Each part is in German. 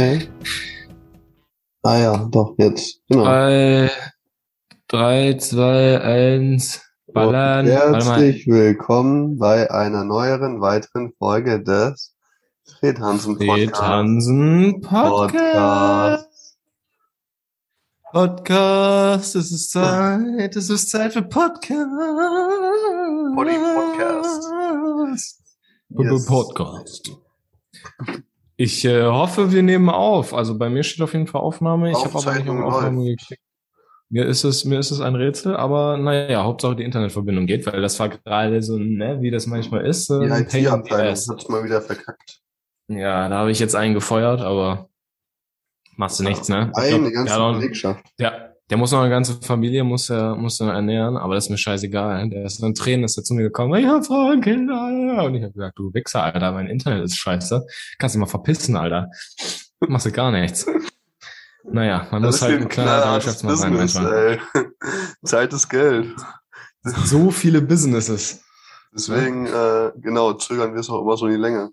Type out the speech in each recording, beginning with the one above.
Nee. Ah ja, doch, jetzt. Genau. Drei, drei, zwei, eins, ballern. Und herzlich willkommen bei einer neueren, weiteren Folge des Fred Hansen Podcast. Fred Hansen Podcast. Podcast, es ist Zeit, es ist Zeit für Podcast. Poly Podcast. Yes. Podcast. Ich äh, hoffe, wir nehmen auf. Also bei mir steht auf jeden Fall Aufnahme. Ich habe aber nicht um Aufnahme geklickt. Mir ist es, mir ist es ein Rätsel, aber naja, Hauptsache die Internetverbindung geht, weil das war gerade so, ne, wie das manchmal ist. Äh, die IT-Abteilung hat's mal wieder verkackt. Ja, da habe ich jetzt einen gefeuert, aber machst du nichts, ne? Eine ganze Belegschaft. Ja, der muss noch eine ganze Familie, muss er, muss er ernähren, aber das ist mir scheißegal. Der ist in Tränen, ist er zu mir gekommen, ich hab Frauen, Kinder. Und ich habe gesagt, du Wichser, Alter, mein Internet ist scheiße. Kannst dich mal verpissen, Alter. Machst du gar nichts. Naja, man das muss halt ein kleiner Wirtschaftsmann sein manchmal. Ey. Zeit ist Geld. So viele Businesses. Deswegen, äh, genau, zögern wir es auch immer so in die Länge.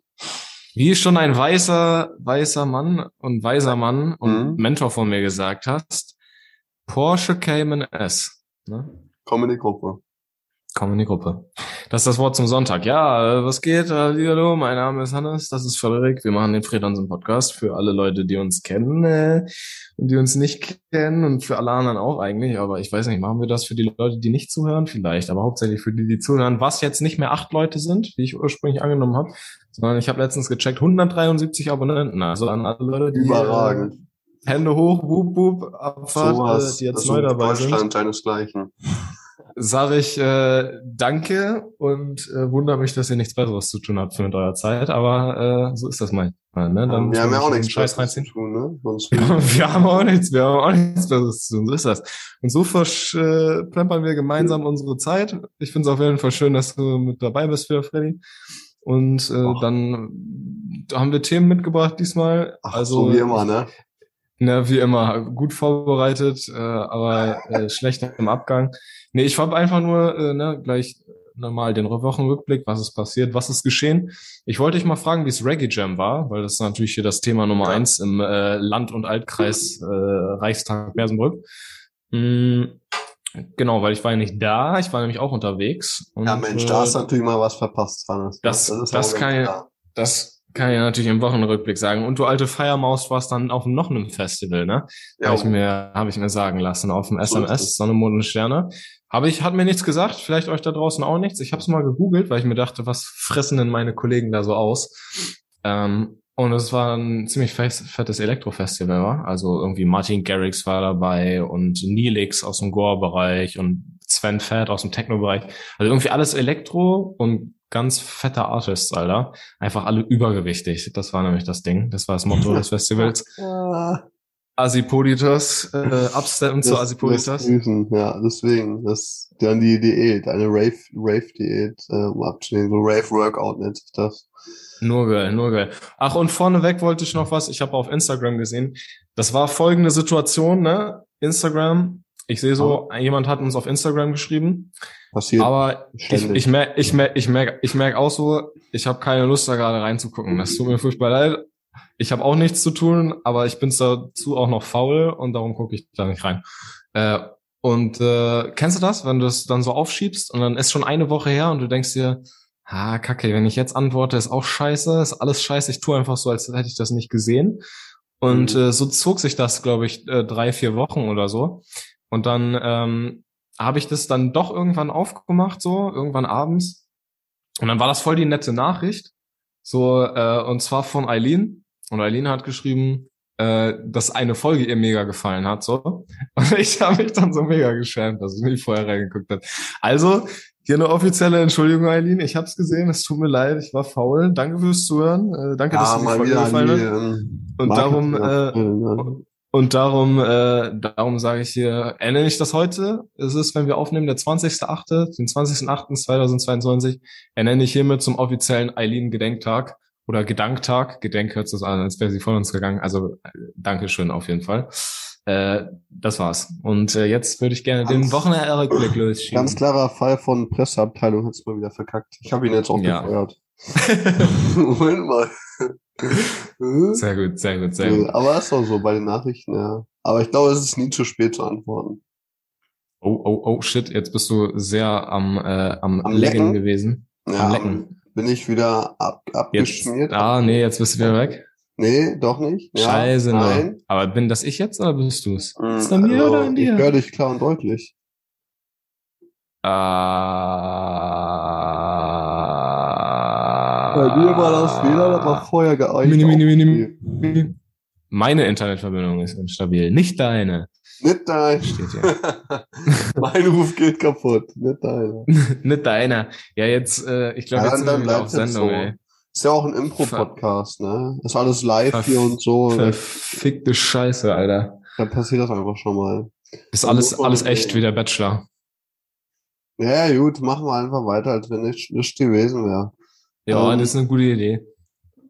Wie schon ein weißer, weißer Mann und weiser Mann und mhm. Mentor von mir gesagt hast, Porsche Cayman S. Ne? Komm in die Gruppe. Komm in die Gruppe. Das ist das Wort zum Sonntag. Ja, was geht? Hallo, mein Name ist Hannes, das ist Frederik. Wir machen den Fredansen Podcast für alle Leute, die uns kennen äh, und die uns nicht kennen und für alle anderen auch eigentlich. Aber ich weiß nicht, machen wir das für die Leute, die nicht zuhören? Vielleicht, aber hauptsächlich für die, die zuhören. Was jetzt nicht mehr acht Leute sind, wie ich ursprünglich angenommen habe, sondern ich habe letztens gecheckt, 173 Abonnenten. Also an alle Leute, die... Überragend Hände hoch, wup, wup, Abfahrt, so was, äh, die jetzt neu dabei Deutschland sind. seinesgleichen. Sage ich äh, danke und äh, wundere mich, dass ihr nichts Besseres zu tun habt mit eurer Zeit, aber äh, so ist das manchmal. Ne? Dann wir haben ja auch nichts Besseres zu tun, ne? wir haben auch nichts, wir haben auch nichts Besseres zu tun, so ist das. Und so verplempern wir gemeinsam mhm. unsere Zeit. Ich finde es auf jeden Fall schön, dass du mit dabei bist, für Freddy. Und äh, dann haben wir Themen mitgebracht diesmal. Ach, also so wie immer, ne? Ne, wie immer, gut vorbereitet, äh, aber äh, schlecht im Abgang. Nee, ich habe einfach nur äh, ne, gleich nochmal den Wochenrückblick, was ist passiert, was ist geschehen. Ich wollte dich mal fragen, wie es Reggae Jam war, weil das ist natürlich hier das Thema Nummer eins im äh, Land- und Altkreis äh, Reichstag Bersenbrück. Mhm. Genau, weil ich war ja nicht da, ich war nämlich auch unterwegs. Und, ja, Mensch, da hast du natürlich mal was verpasst, Hannes. Das, das, das kann ja, das kann ich natürlich im Wochenrückblick sagen. Und du alte Feiermaus warst dann auf noch einem Festival, ne? Ja. Habe ich mir, habe ich mir sagen lassen auf dem SMS Sonne, Mond und Sterne. Habe ich, hat mir nichts gesagt. Vielleicht euch da draußen auch nichts. Ich habe es mal gegoogelt, weil ich mir dachte, was fressen denn meine Kollegen da so aus? Ähm, und es war ein ziemlich fettes Elektrofestival, war. Also irgendwie Martin Garrix war dabei und Neelix aus dem Gore-Bereich und Sven Fett aus dem Techno-Bereich. Also irgendwie alles Elektro und ganz fette Artists, Alter. Einfach alle übergewichtig. Das war nämlich das Ding. Das war das Motto des Festivals. Asipolitas, äh, absteppen zu Asipolitas. Ja, deswegen, das dann die Diät, eine Rave, Rave-Diät, äh, um abzunehmen. So Rave-Workout nennt sich das. Nur geil, nur geil. Ach, und vorneweg wollte ich noch was, ich habe auf Instagram gesehen. Das war folgende Situation, ne? Instagram, ich sehe so, oh. jemand hat uns auf Instagram geschrieben. Passiert. Aber ständig. ich, ich merke ich merk, ich merk, ich merk auch so, ich habe keine Lust da gerade reinzugucken. Das tut mir furchtbar leid. Ich habe auch nichts zu tun, aber ich bin dazu auch noch faul und darum gucke ich da nicht rein. Äh, und äh, kennst du das, wenn du es dann so aufschiebst und dann ist schon eine Woche her und du denkst dir, ah, kacke, wenn ich jetzt antworte, ist auch scheiße, ist alles scheiße, ich tue einfach so, als hätte ich das nicht gesehen. Und mhm. äh, so zog sich das, glaube ich, äh, drei, vier Wochen oder so. Und dann ähm, habe ich das dann doch irgendwann aufgemacht, so irgendwann abends. Und dann war das voll die nette Nachricht, so äh, und zwar von Eileen. Und Eileen hat geschrieben, äh, dass eine Folge ihr mega gefallen hat, so. Und ich habe mich dann so mega geschämt, dass ich nicht vorher reingeguckt habe. Also hier eine offizielle Entschuldigung, Eileen. Ich habe es gesehen. Es tut mir leid. Ich war faul. Danke fürs Zuhören. Äh, danke, ja, dass du die Folge gefallen. Ähm, und darum, äh, und darum, äh, darum sage ich hier, erinnere ich das heute. Es ist, wenn wir aufnehmen, der 20.8., den 20.8.2022, ernenne ich hiermit zum offiziellen Eileen-Gedenktag oder Gedanktag. Gedenk hört es an, als wäre sie von uns gegangen. Also äh, Dankeschön auf jeden Fall. Äh, das war's. Und äh, jetzt würde ich gerne ganz, den Wochenrückblick losschieben. Ganz klarer Fall von Presseabteilung hat's mal wieder verkackt. Ich habe ihn jetzt auch ja. gefeuert. Moment mal. Sehr gut, sehr gut, sehr gut. aber ist auch so bei den Nachrichten, ja. Aber ich glaube, es ist nie zu spät zu antworten. Oh, oh, oh, shit, jetzt bist du sehr am, äh, am, Am Lecken Lecken? gewesen. Ja, am Lecken. bin ich wieder ab, Jetzt, abgeschmiert? ah, nee, jetzt bist du wieder weg. Nee, doch nicht. Ja, Scheiße, nein. nein. Aber bin das ich jetzt oder bist du's? Mm, Ist das an mir also, oder an dir? Ich höre dich klar und deutlich. Ah, Bei mir war das WLAN aber vorher geeicht. Mini, mini, mini. Meine Internetverbindung ist instabil, nicht deine. Nicht dein. Steht hier. mein Ruf geht kaputt. Nicht deiner. nicht deiner. Ja, jetzt, äh, ich glaube, Ja, jetzt sind dann wir auf Sendung, so. ey. Ist ja auch ein Impro-Podcast, ne? Ist alles live Verf- hier und so. Verfickte Scheiße, Alter. Da passiert das einfach schon mal. Ist alles, alles echt wie der Bachelor. Ja, gut, machen wir einfach weiter, als wenn nichts nichts gewesen wäre. Ja, Ähm, das ist eine gute Idee.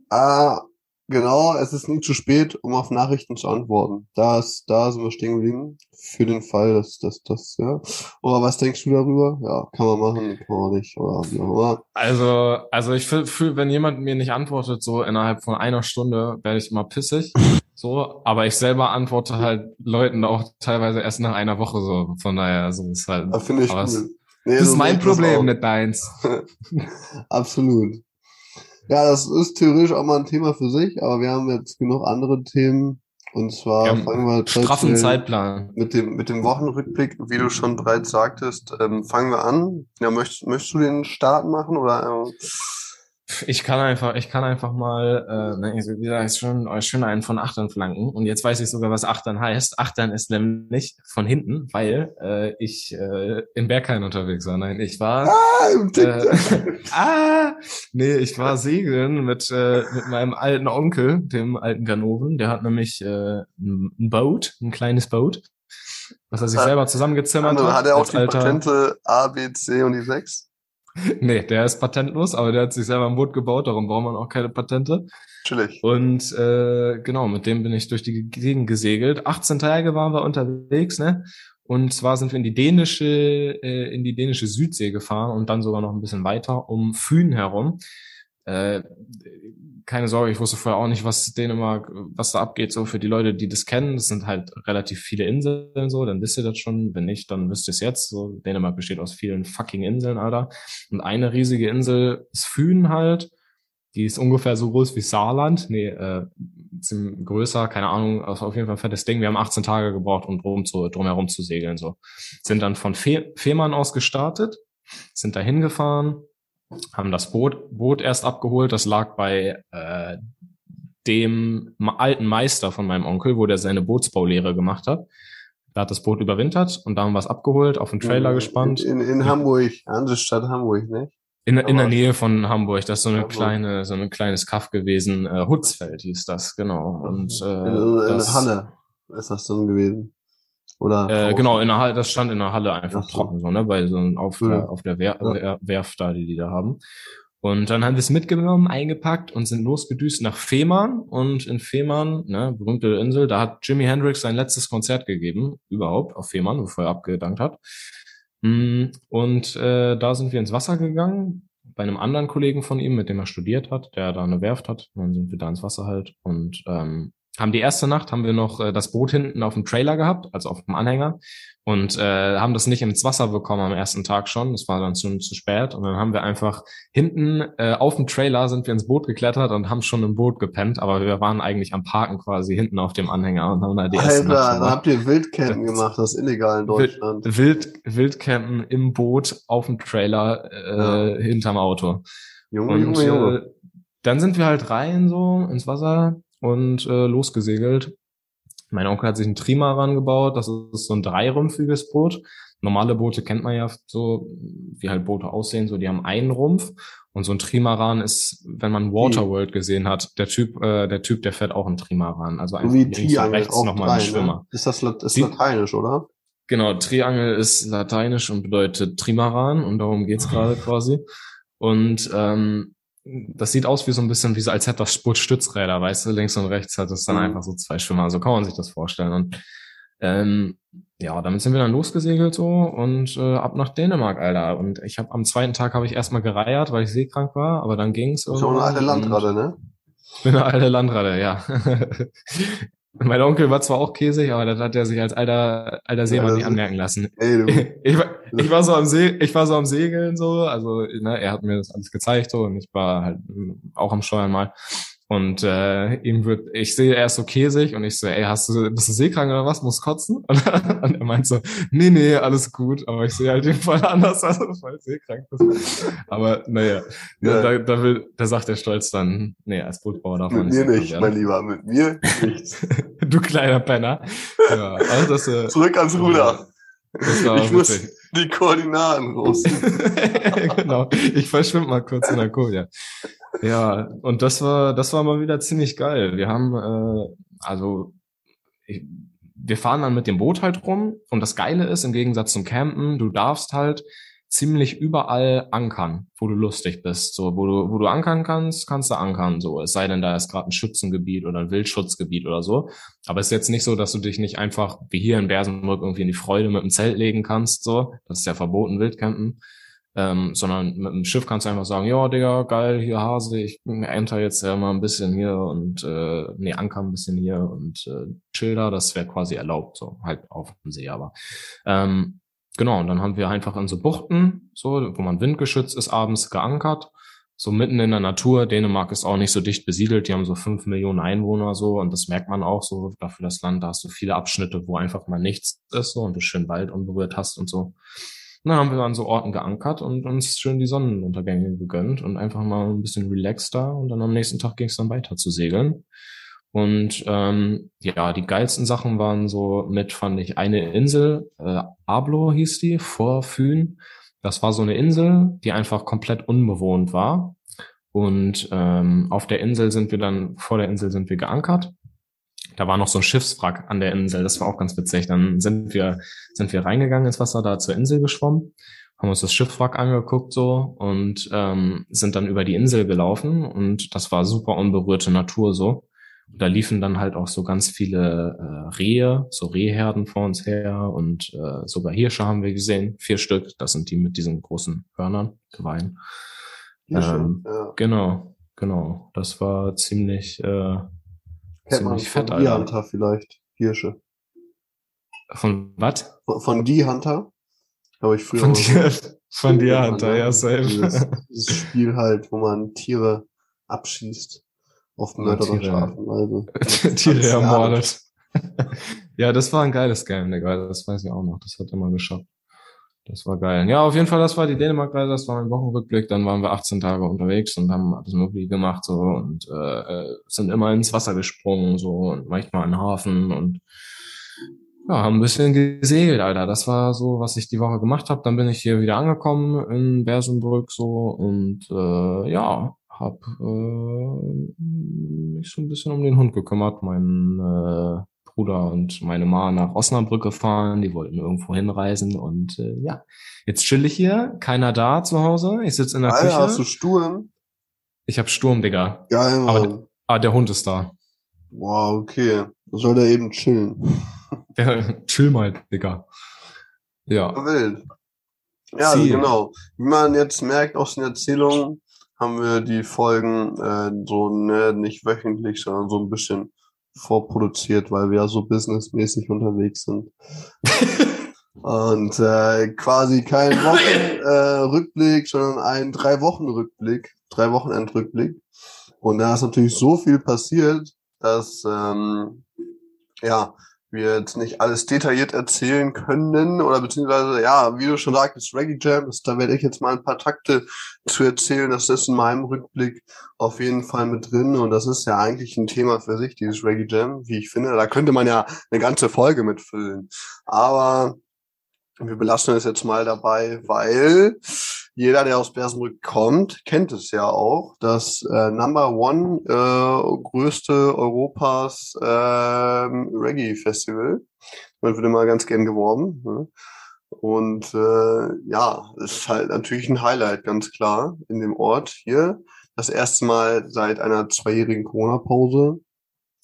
Ah, genau, es ist nie zu spät, um auf Nachrichten zu antworten. Da ist, da sind wir stehen geblieben. Für den Fall, dass das, das, ja. Oder was denkst du darüber? Ja, kann man machen, kann man nicht, oder wie auch immer. Also, also ich fühle, wenn jemand mir nicht antwortet, so innerhalb von einer Stunde, werde ich immer pissig. So, aber ich selber antworte halt Leuten auch teilweise erst nach einer Woche so. Von daher, so ist halt. Da finde ich cool. Nee, Das ist so mein ich das Problem, nicht deins. Absolut. Ja, das ist theoretisch auch mal ein Thema für sich, aber wir haben jetzt genug andere Themen. Und zwar haben fangen wir Straffen traditionell Zeitplan. mit dem, mit dem Wochenrückblick, wie du schon bereits sagtest, ähm, fangen wir an. Ja, möchtest, möchtest du den Start machen oder? Ähm, Ich kann einfach, ich kann einfach mal, äh, ne, wie gesagt, schon, euch schön einen von Achtern flanken. Und jetzt weiß ich sogar, was Achtern heißt. Achtern ist nämlich von hinten, weil äh, ich äh, in Berghain unterwegs war. Nein, ich war. ah, im Äh, ah, nee, ich war segeln mit, äh, mit meinem alten Onkel, dem alten Ganoven. Der hat nämlich äh, ein Boot, ein kleines Boot, was er sich selber zusammengezimmert hat. hat er auch die alter- Patente A, B, C und die 6? Nee, der ist patentlos, aber der hat sich selber ein Boot gebaut, darum braucht man auch keine Patente. Chillig. Und äh, genau, mit dem bin ich durch die Gegend gesegelt. 18 Tage waren wir unterwegs, ne? Und zwar sind wir in die dänische, äh, in die dänische Südsee gefahren und dann sogar noch ein bisschen weiter um Fühn herum. Äh, keine Sorge, ich wusste vorher auch nicht, was Dänemark, was da abgeht, so für die Leute, die das kennen. Das sind halt relativ viele Inseln so, dann wisst ihr das schon. Wenn nicht, dann wisst ihr es jetzt. So, Dänemark besteht aus vielen fucking Inseln, Alter. Und eine riesige Insel ist Fühn halt. Die ist ungefähr so groß wie Saarland. Nee, äh, größer, keine Ahnung, also auf jeden Fall ein fettes Ding. Wir haben 18 Tage gebraucht, um drum zu, drumherum zu segeln. So. Sind dann von Fe Fehmarn aus gestartet, sind da hingefahren, haben das Boot, Boot erst abgeholt. Das lag bei äh, dem alten Meister von meinem Onkel, wo der seine Bootsbaulehre gemacht hat. Da hat das Boot überwintert und da haben wir es abgeholt, auf den Trailer gespannt. In, in, in Hamburg, Hansestadt Hamburg, ne? In, in der Nähe von Hamburg, das ist so eine Hamburg. kleine, so ein kleines Kaff gewesen. Äh, Hutzfeld hieß das, genau. Und äh, in, in, in das, Halle ist das dann gewesen. Oder? Äh, genau, in der Halle, das stand in der Halle einfach Ach so. trocken, so, ne, bei so einem auf, Ja. der, auf der Wer Ja. Wer Werft da, die die da haben. Und dann haben wir es mitgenommen, eingepackt und sind losgedüst nach Fehmarn. Und in Fehmarn, ne, berühmte Insel, da hat Jimi Hendrix sein letztes Konzert gegeben, überhaupt, auf Fehmarn, bevor er abgedankt hat. Mm, Und äh, da sind wir ins Wasser gegangen, bei einem anderen Kollegen von ihm, mit dem er studiert hat, der da eine Werft hat. Und dann sind wir da ins Wasser halt und ähm, haben die erste Nacht haben wir noch äh, das Boot hinten auf dem Trailer gehabt, also auf dem Anhänger und äh, haben das nicht ins Wasser bekommen am ersten Tag schon. Das war dann schon zu spät und dann haben wir einfach hinten äh, auf dem Trailer sind wir ins Boot geklettert und haben schon im Boot gepennt, aber wir waren eigentlich am Parken quasi hinten auf dem Anhänger und haben da die erste Alter, da habt ihr Wildcampen gemacht, das ist illegal in Deutschland. Wild, Wildcampen im Boot auf dem Trailer äh, hinterm Auto. Junge, Und Junge, Junge. äh, dann sind wir halt rein so ins Wasser und äh, losgesegelt. Mein Onkel hat sich einen Trimaran gebaut. Das ist so ein dreirümpfiges Boot. Normale Boote kennt man ja so, wie halt Boote aussehen. So, die haben einen Rumpf. Und so ein Trimaran ist, wenn man Waterworld gesehen hat, der Typ, äh, der Typ, der fährt auch einen Trimaran. Also So einfach wie links und Triangel rechts nochmal ein drei, Schwimmer. ne? Ist das ist lateinisch, oder? Genau, Triangel ist lateinisch und bedeutet Trimaran und darum geht's gerade quasi. Und ähm, das sieht aus wie so ein bisschen wie so, als hätte das Boot Stützräder, weißt du, links und rechts hat es dann Mhm. einfach so zwei Schwimmer. So kann man sich das vorstellen. Und ähm, ja, damit sind wir dann losgesegelt so und äh, ab nach Dänemark, Alter. Und ich habe am zweiten Tag habe ich erstmal gereiert, weil ich seekrank war, aber dann ging's. Ist ja auch eine alte Landratte, ne? Ich bin eine alte Landratte, ja. Mein Onkel war zwar auch käsig, aber das hat er sich als alter, alter Seemann Ja, nicht anmerken lassen. Ey, du, Ich war, ich war so am See, ich war so am Segeln so, also ne, er hat mir das alles gezeigt so und ich war halt auch am Steuern mal. Und äh, ihm wird, ich sehe, er ist so käsig und ich so, ey, hast du, bist du seekrank oder was? Musst kotzen? Und, und er meint so, nee, nee, alles gut. Aber ich sehe halt den voll anders, als du voll seekrank bist. Aber naja, Ja. da, da, will, da sagt der Stolz dann, nee, als Bootbauer darf man mit nicht mir seekrank nicht, mein Lieber, mit mir nichts. Du kleiner Penner. Ja, also das, äh, Zurück ans Ruder. das war Ich muss witzig. die Koordinaten raus. genau. Ich verschwind mal kurz in der Kurve. Ja, und das war, das war mal wieder ziemlich geil. Wir haben, äh, also, ich, wir fahren dann mit dem Boot halt rum und das Geile ist, im Gegensatz zum Campen, du darfst halt ziemlich überall ankern, wo du lustig bist. So, wo du, wo du ankern kannst, kannst du ankern. So, es sei denn, da ist gerade ein Schützengebiet oder ein Wildschutzgebiet oder so. Aber es ist jetzt nicht so, dass du dich nicht einfach wie hier in Bersenbrück irgendwie in die Freude mit dem Zelt legen kannst. So, das ist ja verboten, Wildcampen. Ähm, sondern mit dem Schiff kannst du einfach sagen, ja, Digga, geil, hier Hase, ich enter jetzt ja mal ein bisschen hier und äh, nee, anker ein bisschen hier und äh, chill da, das wäre quasi erlaubt, so halt auf dem See, aber ähm, genau, und dann haben wir einfach in so Buchten, so, wo man windgeschützt ist, abends geankert, so mitten in der Natur. Dänemark ist auch nicht so dicht besiedelt, die haben so fünf Millionen Einwohner so und das merkt man auch so dafür das Land, da hast du viele Abschnitte, wo einfach mal nichts ist so und du schön Wald unberührt hast und so. Und dann haben wir an so Orten geankert und uns schön die Sonnenuntergänge gegönnt und einfach mal ein bisschen relaxed da und dann am nächsten Tag ging es dann weiter zu segeln. Und ähm, ja, die geilsten Sachen waren so mit, fand ich, eine Insel, äh, Ablo hieß die, vor Fühn. Das war so eine Insel, die einfach komplett unbewohnt war. Und ähm, auf der Insel sind wir dann, vor der Insel sind wir geankert. Da war noch so ein Schiffswrack an der Insel, das war auch ganz witzig. Dann sind wir, sind wir reingegangen ins Wasser, da zur Insel geschwommen, haben uns das Schiffswrack angeguckt so und ähm, sind dann über die Insel gelaufen und das war super unberührte Natur so. Und da liefen dann halt auch so ganz viele äh, Rehe, so Rehherden vor uns her und äh, sogar Hirsche haben wir gesehen, vier Stück. Das sind die mit diesen großen Hörnern, Geweihen. Ähm, ja. Genau, genau. Das war ziemlich, äh, Kennt man ziemlich fett, von Die Alter. Hunter vielleicht. Hirsche. Von was? Von, von Die Hunter? Habe ich früher Von dir, von dir, Hunter, ne? ja, Dieses, safe. dieses Spiel halt, wo man Tiere abschießt. Auf mörderische Tiere. Art und Weise. Tiere Ganz ermordet. ja, das war ein geiles Game, Digga. Das weiß ich auch noch. Das hat immer geschafft. Das war geil. Ja, auf jeden Fall, das war die Dänemark-Reise, das war mein Wochenrückblick. Dann waren wir 18 Tage unterwegs und haben alles Mögliche gemacht so und äh, äh, sind immer ins Wasser gesprungen so und manchmal in den Hafen und ja, haben ein bisschen gesegelt, Alter. Das war so, was ich die Woche gemacht habe. Dann bin ich hier wieder angekommen in Bersenbrück so und äh, ja, hab äh, mich so ein bisschen um den Hund gekümmert. Mein äh, Bruder und meine Ma nach Osnabrück gefahren. Die wollten irgendwo hinreisen und äh, ja, jetzt chill ich hier. Keiner da zu Hause. Ich sitze in der Alter, hast du Küche. Sturm? Ich hab Sturm, Digga. Geil, Mann. Aber- Ah, der Hund ist da. wow, okay. Soll der eben chillen? Der, chill mal, Digga. Ja. Wild. Ja, also genau. Wie man jetzt merkt aus den Erzählungen, haben wir die Folgen äh, so ne, nicht wöchentlich, sondern so ein bisschen vorproduziert, weil wir ja so businessmäßig unterwegs sind. Und äh, quasi kein Wochenrückblick, äh, Rückblick, sondern ein drei Wochen Rückblick, drei Wochenendrückblick. Und da ist natürlich so viel passiert, dass ähm, ja wir jetzt nicht alles detailliert erzählen können oder beziehungsweise ja, wie du schon sagtest, Reggae Jam, da werde ich jetzt mal ein paar Takte zu erzählen. Das ist in meinem Rückblick auf jeden Fall mit drin und das ist ja eigentlich ein Thema für sich, dieses Reggae Jam, wie ich finde. Da könnte man ja eine ganze Folge mitfüllen. Aber wir belassen es jetzt mal dabei, weil jeder, der aus Bersenbrück kommt, kennt es ja auch. Das äh, Number One äh, größte Europas äh, Reggae Festival. Da wird immer ganz gern geworben. Ne? Und äh, ja, ist halt natürlich ein Highlight, ganz klar, in dem Ort hier. Das erste Mal seit einer zweijährigen Corona-Pause.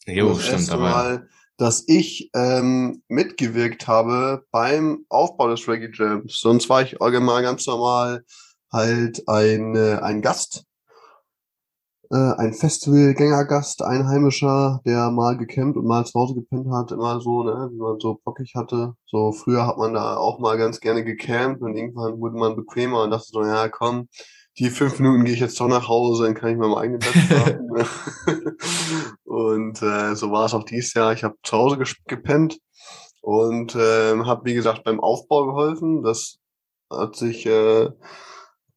Jo, das stimmt, erste aber Mal, dass ich ähm, mitgewirkt habe beim Aufbau des Reggae Jams. Sonst war ich allgemein ganz normal halt ein, äh, ein Gast. äh, ein Festivalgängergast, Einheimischer, der mal gecampt und mal zu Hause gepennt hat, immer so, ne, wie man so bockig hatte. So früher hat man da auch mal ganz gerne gecampt und irgendwann wurde man bequemer und dachte so, ja komm, die fünf Minuten gehe ich jetzt doch nach Hause, dann kann ich mal im eigenen Bett schlafen. Und äh, so war es auch dieses Jahr. Ich habe zu Hause gepennt und äh, habe, wie gesagt, beim Aufbau geholfen. Das hat sich äh,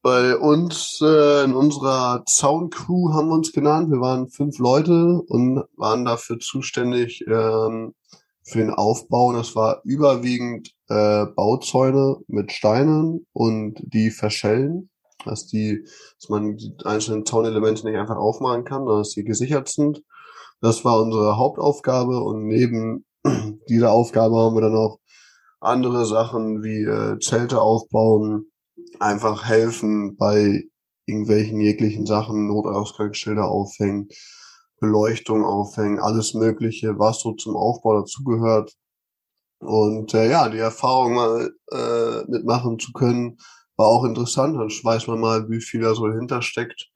bei uns äh, in unserer Soundcrew haben wir uns genannt. Wir waren fünf Leute und waren dafür zuständig ähm, für den Aufbau. Und das war überwiegend äh, Bauzäune mit Steinen und die verschellen, dass die, dass man die einzelnen Zaunelemente nicht einfach aufmachen kann, sondern dass die gesichert sind. Das war unsere Hauptaufgabe und neben dieser Aufgabe haben wir dann auch andere Sachen wie äh, Zelte aufbauen, einfach helfen bei irgendwelchen jeglichen Sachen, Notausgangsschilder aufhängen, Beleuchtung aufhängen, alles Mögliche, was so zum Aufbau dazugehört. Und äh, ja, die Erfahrung mal äh, mitmachen zu können, war auch interessant. Dann weiß man mal, wie viel da so dahinter steckt.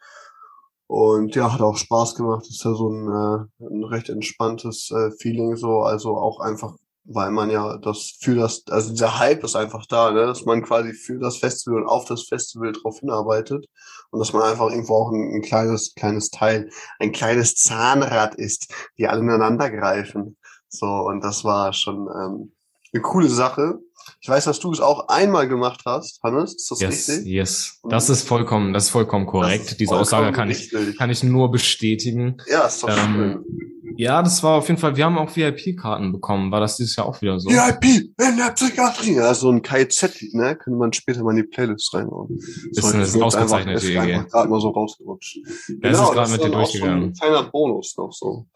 Und ja, hat auch Spaß gemacht. Ist ja so ein, äh, ein recht entspanntes äh, Feeling so. Also auch einfach weil man ja das für das, also dieser Hype ist einfach da, ne? dass man quasi für das Festival und auf das Festival drauf hinarbeitet und dass man einfach irgendwo auch ein, ein kleines, kleines Teil, ein kleines Zahnrad ist, die alle ineinander greifen. So, und das war schon ähm, eine coole Sache. Ich weiß, dass du es auch einmal gemacht hast, Hannes. Ist das yes, richtig? Yes, das ist vollkommen, das ist vollkommen korrekt. Ist Diese vollkommen Aussage kann ich, kann ich nur bestätigen. Ja, ist doch ähm, schön. Ja, das war auf jeden Fall, wir haben auch VIP-Karten bekommen. War das dieses Jahr auch wieder so? VIP in der Psychiatrie. Ja, so ein KZ, ne? Könnte man später mal in die Playlist reinhauen. Das ist eine ist ausgezeichnete Idee. Ist gerade mal so rausgerutscht. Ja, genau, ist gerade mit dir durchgegangen. ein kleiner Bonus noch so.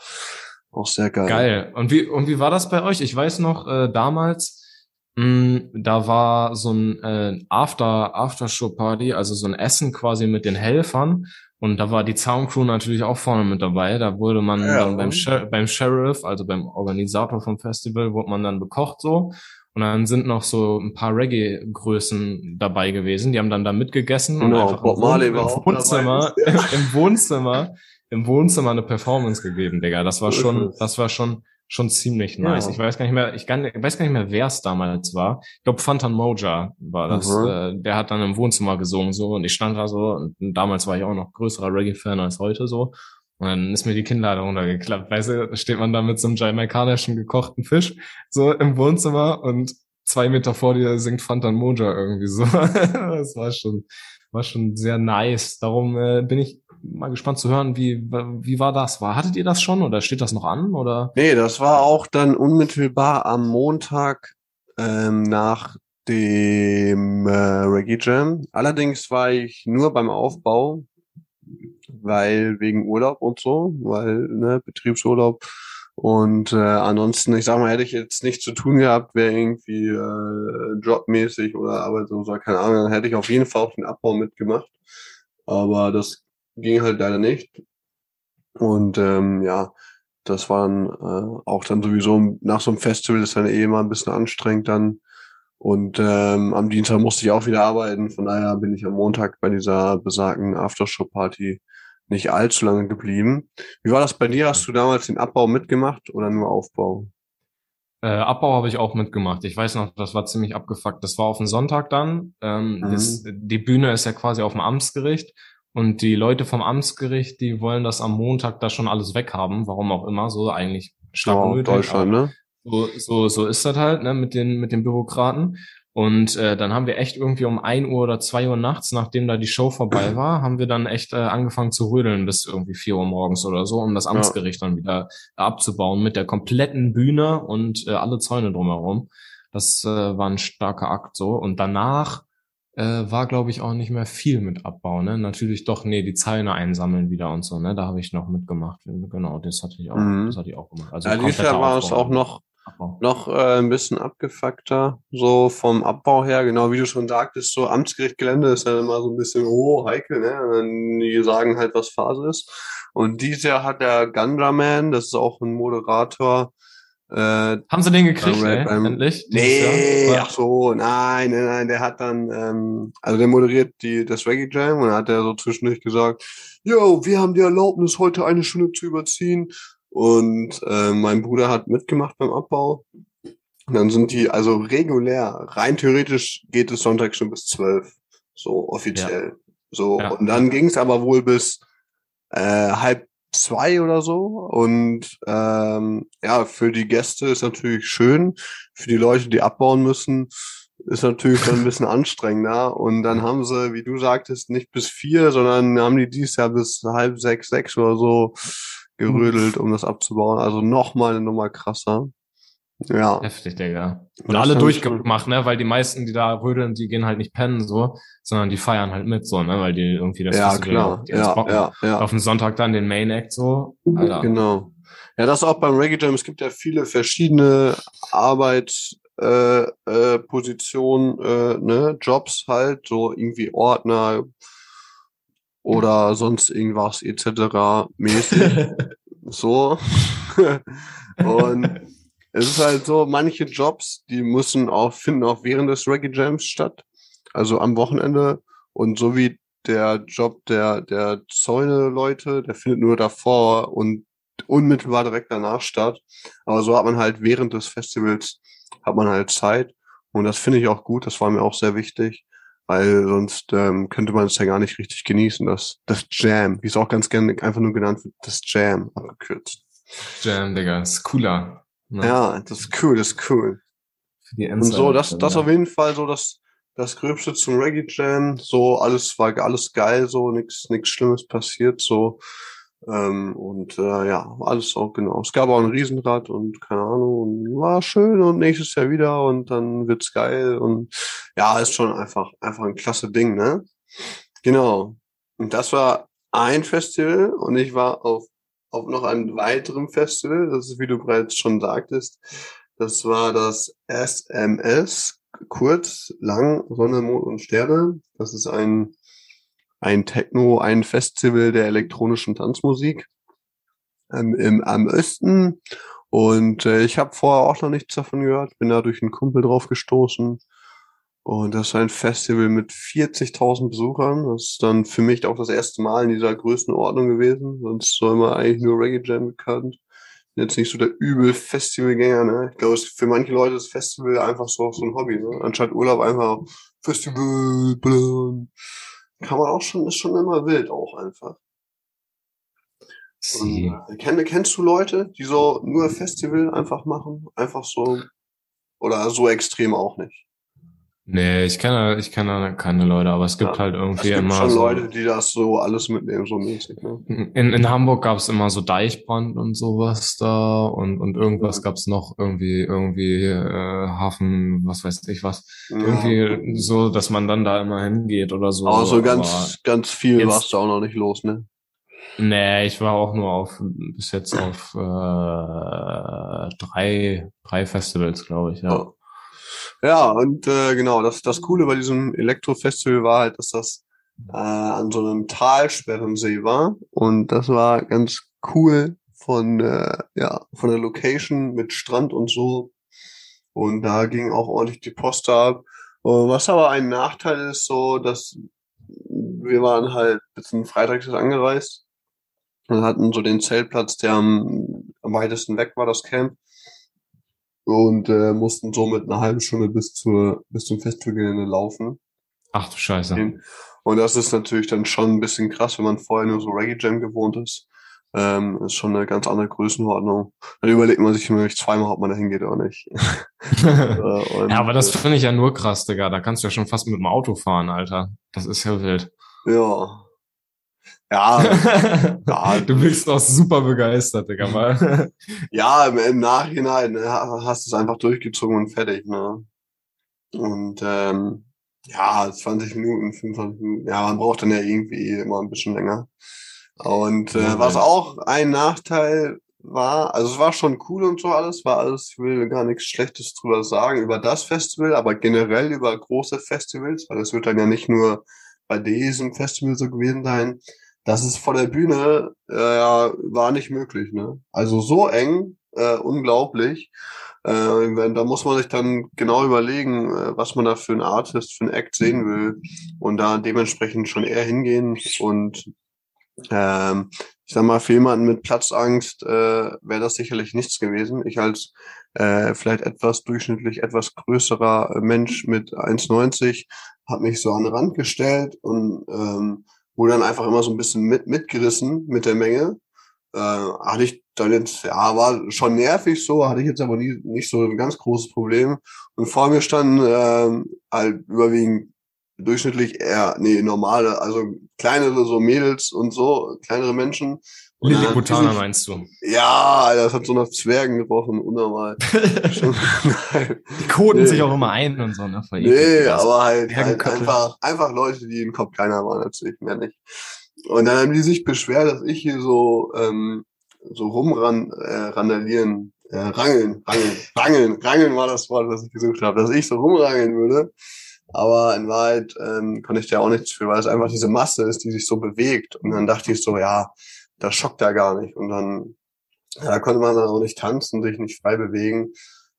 Auch sehr geil. Geil. Und wie, und wie war das bei euch? Ich weiß noch, äh, damals, da war so ein äh, After, After-Show-Party, also so ein Essen quasi mit den Helfern. Und da war die Soundcrew natürlich auch vorne mit dabei. Da wurde man ja. dann beim, Sher beim Sheriff, also beim Organisator vom Festival, wurde man dann bekocht so. Und dann sind noch so ein paar Reggae-Größen dabei gewesen. Die haben dann da mitgegessen genau, und einfach Bob Marley im, Wohnzimmer, im Wohnzimmer, im Wohnzimmer eine Performance gegeben, Digga. Das war schon, das war schon, schon ziemlich nice. Ja. Ich weiß gar nicht mehr, ich, kann, ich weiß gar nicht mehr, wer es damals war. Ich glaube, Fantan Moja war das. Mhm. Äh, der hat dann im Wohnzimmer gesungen so und ich stand da so und damals war ich auch noch größerer Reggae-Fan als heute so. Und dann ist mir die Kinnlade runtergeklappt. Weißt du, steht man da mit so einem jamaikanischen gekochten Fisch so im Wohnzimmer und zwei Meter vor dir singt Fantan Moja irgendwie so. das war schon, war schon sehr nice. Darum äh, bin ich mal gespannt zu hören, wie, wie war das? War, hattet ihr das schon oder steht das noch an? Oder? Nee, das war auch dann unmittelbar am Montag ähm, nach dem äh, Reggae Jam. Allerdings war ich nur beim Aufbau, weil wegen Urlaub und so, weil ne, Betriebsurlaub. Und äh, ansonsten, ich sag mal, hätte ich jetzt nichts zu tun gehabt, wäre irgendwie äh, jobmäßig oder arbeitslos oder keine Ahnung, dann hätte ich auf jeden Fall auch den Abbau mitgemacht. Aber das ging halt leider nicht. Und ähm, ja, das war dann äh, auch dann sowieso nach so einem Festival ist dann eh mal ein bisschen anstrengend dann. Und ähm, am Dienstag musste ich auch wieder arbeiten. Von daher bin ich am Montag bei dieser besagten Aftershow-Party nicht allzu lange geblieben. Wie war das bei dir? Hast du damals den Abbau mitgemacht oder nur Aufbau? Äh, Abbau habe ich auch mitgemacht. Ich weiß noch, das war ziemlich abgefuckt. Das war auf den Sonntag dann. Ähm, mhm. das, die Bühne ist ja quasi auf dem Amtsgericht und die Leute vom Amtsgericht, die wollen das am Montag da schon alles weghaben, warum auch immer, so eigentlich ja, nötig. Deutschland, ne? So, so, so ist das halt, ne, mit den, mit den Bürokraten. Und äh, dann haben wir echt irgendwie um ein Uhr oder zwei Uhr nachts, nachdem da die Show vorbei war, haben wir dann echt äh, angefangen zu rödeln bis irgendwie vier Uhr morgens oder so, um das Amtsgericht ja. dann wieder abzubauen mit der kompletten Bühne und äh, alle Zäune drumherum. Das äh, war ein starker Akt so. Und danach äh, war, glaube ich, auch nicht mehr viel mit Abbau. Ne? Natürlich doch, nee, die Zeile einsammeln wieder und so. Ne, da habe ich noch mitgemacht. Genau, das hatte ich auch, mhm. das hatte ich auch gemacht. Also ja, dieses Jahr war es auch noch noch äh, ein bisschen abgefuckter, so vom Abbau her, genau wie du schon sagtest, so Amtsgerichtgelände ist ja immer so ein bisschen, oh, heikel, ne? Und die sagen halt, was Phase ist. Und dieses Jahr hat der Ganja Man, das ist auch ein Moderator, Äh, Haben sie den gekriegt, ey? beim- Endlich? nee, ach so, nein, nein, nein, der hat dann, ähm, also der moderiert die, das Reggae Jam und dann hat er so zwischendurch gesagt, yo, wir haben die Erlaubnis, heute eine Stunde zu überziehen. Und äh, mein Bruder hat mitgemacht beim Abbau. Und dann sind die, also regulär, rein theoretisch geht es Sonntag schon bis zwölf, so offiziell. So, Ja. und dann ging es aber wohl bis äh, halb zwei oder so. Und ähm, ja, für die Gäste ist natürlich schön. Für die Leute, die abbauen müssen, ist natürlich dann ein bisschen anstrengender. Und dann haben sie, wie du sagtest, nicht bis vier, sondern haben die dieses Jahr bis halb sechs, sechs oder so gerödelt, um das abzubauen. Also noch mal eine Nummer krasser. Ja. Heftig, Digga. Das Und alle durchgemacht, ne? Weil die meisten, die da rödeln, die gehen halt nicht pennen, so, sondern die feiern halt mit, so, ne? Weil die irgendwie das Ja, Festival klar. Ja, ja, ja. Auf den Sonntag dann den Main Act, so. Alter. Genau. Ja, das auch beim Reggae Jam. Es gibt ja viele verschiedene Arbeits, äh, äh, Positionen, äh, ne, Jobs halt, so irgendwie Ordner oder sonst irgendwas etc. mäßig. so. Und es ist halt so, manche Jobs, die müssen auch, finden auch während des Reggae Jams statt. Also am Wochenende. Und so wie der Job der, der Zäune-Leute, der findet nur davor und unmittelbar direkt danach statt. Aber so hat man halt während des Festivals hat man halt Zeit. Und das finde ich auch gut. Das war mir auch sehr wichtig. Weil sonst ähm, könnte man es ja gar nicht richtig genießen. Das, das Jam, wie es auch ganz gerne einfach nur genannt wird, das Jam abgekürzt. Jam, Digga, ist cooler. Ne? Ja, das ist cool, das ist cool. Für die Und so, das, das auf jeden Fall so das, das Gröbste zum Reggae Jam. So, alles war alles geil, so, nix, nix Schlimmes passiert, so. Ähm, und äh, ja, alles auch genau. Es gab auch ein Riesenrad und keine Ahnung, und war schön und nächstes Jahr wieder und dann wird's geil und ja, ist schon einfach, einfach ein klasse Ding, ne? Genau. Und das war ein Festival und ich war auf, auf noch einem weiteren Festival, das ist, wie du bereits schon sagtest, das war das SMS, kurz, lang, Sonne, Mond und Sterne. Das ist ein, ein Techno, ein Festival der elektronischen Tanzmusik ähm, im, am Osten. Und äh, ich habe vorher auch noch nichts davon gehört, bin da durch einen Kumpel drauf gestoßen. Und das ist ein Festival mit 40.000 Besuchern. Das ist dann für mich auch das erste Mal in dieser Größenordnung gewesen. Sonst so immer eigentlich nur Reggae Jam bekannt. Bin jetzt nicht so der übel Festivalgänger, ne? Ich glaube, für manche Leute ist Festival einfach so, so ein Hobby, ne? Anstatt Urlaub einfach Festival, blum. Kann man auch schon, ist schon immer wild auch einfach. Sie. Und, äh, kenn, kennst du Leute, die so nur Festival einfach machen? Einfach so, oder so extrem auch nicht? Nee, ich kenne, ich kenne keine Leute, aber es gibt Ja. halt Es irgendwie gibt immer schon so. Leute, die das so alles mitnehmen, so mäßig, ne? In, in Hamburg gab es immer so Deichbrand und sowas da und, und irgendwas gab es noch irgendwie, irgendwie äh, Hafen, was weiß ich was. Ja. Irgendwie so, dass man dann da immer hingeht oder so. Aber so ganz, ganz viel jetzt- warst du auch noch nicht los, ne? Nee, ich war auch nur auf bis jetzt auf äh, drei, drei Festivals, glaube ich, ja. Ja. Ja, und äh, genau, das, das Coole bei diesem Elektrofestival war halt, dass das äh, an so einem Talsperrensee war. Und das war ganz cool von, äh, ja, von der Location mit Strand und so. Und da ging auch ordentlich die Post ab. Und was aber ein Nachteil ist, so, dass wir waren halt bis zum Freitag angereist und hatten so den Zeltplatz, der am, am weitesten weg war, das Camp und äh, mussten somit eine halbe Stunde bis zur bis zum Festivalgelände laufen. Ach du Scheiße. Und das ist natürlich dann schon ein bisschen krass, wenn man vorher nur so Reggae Jam gewohnt ist. Ähm, ist schon eine ganz andere Größenordnung. Dann überlegt man sich immer zweimal, ob man da hingeht oder nicht. Und, ja, aber das äh, finde ich ja nur krass, Digga. Da kannst du ja schon fast mit dem Auto fahren, Alter. Das ist ja wild. ja. Ja, ja. du bist doch super begeistert, Digga. Mal. ja, im, im Nachhinein ne, hast du es einfach durchgezogen und fertig, ne? Und ähm, ja, 20 Minuten, 25 Minuten, ja, man braucht dann ja irgendwie immer ein bisschen länger. Und äh, Ja, was auch ein Nachteil war, also es war schon cool und so alles, war alles, ich will gar nichts Schlechtes drüber sagen, über das Festival, aber generell über große Festivals, weil es wird dann ja nicht nur bei diesem Festival so gewesen sein, das ist vor der Bühne, äh, war nicht möglich, ne? Also so eng äh, unglaublich. Äh, wenn, da muss man sich dann genau überlegen, äh, was man da für einen Artist, für einen Act sehen will und da dementsprechend schon eher hingehen und ähm, ich sag mal, für jemanden mit Platzangst äh, wäre das sicherlich nichts gewesen. Ich als äh, vielleicht etwas durchschnittlich etwas größerer Mensch mit 1,90 habe mich so an den Rand gestellt und ähm, wurde dann einfach immer so ein bisschen mit, mitgerissen mit der Menge. Äh, hatte ich dann jetzt, ja, war schon nervig so, hatte ich jetzt aber nie, nicht so ein ganz großes Problem. Und vor mir standen äh, halt überwiegend durchschnittlich eher, nee, normale, also kleinere so Mädels und so, kleinere Menschen. Lilliputaner meinst du? Ja, das hat so nach Zwergen gebrochen, unnormal. die koten nee. sich auch immer ein und so, ne? Nee, aber halt, halt einfach, einfach Leute, die im Kopf kleiner waren als ich, mehr nicht. Und dann haben die sich beschwert, dass ich hier so, ähm, so rumran, äh, randalieren, äh, rangeln, rangeln, rangeln, rangeln war das Wort, was ich gesucht habe, dass ich so rumrangeln würde. Aber in Wahrheit ähm, konnte ich da auch nichts für, weil es einfach diese Masse ist, die sich so bewegt. Und dann dachte ich so, ja, das schockt ja gar nicht. Und dann ja, konnte man dann auch nicht tanzen, sich nicht frei bewegen.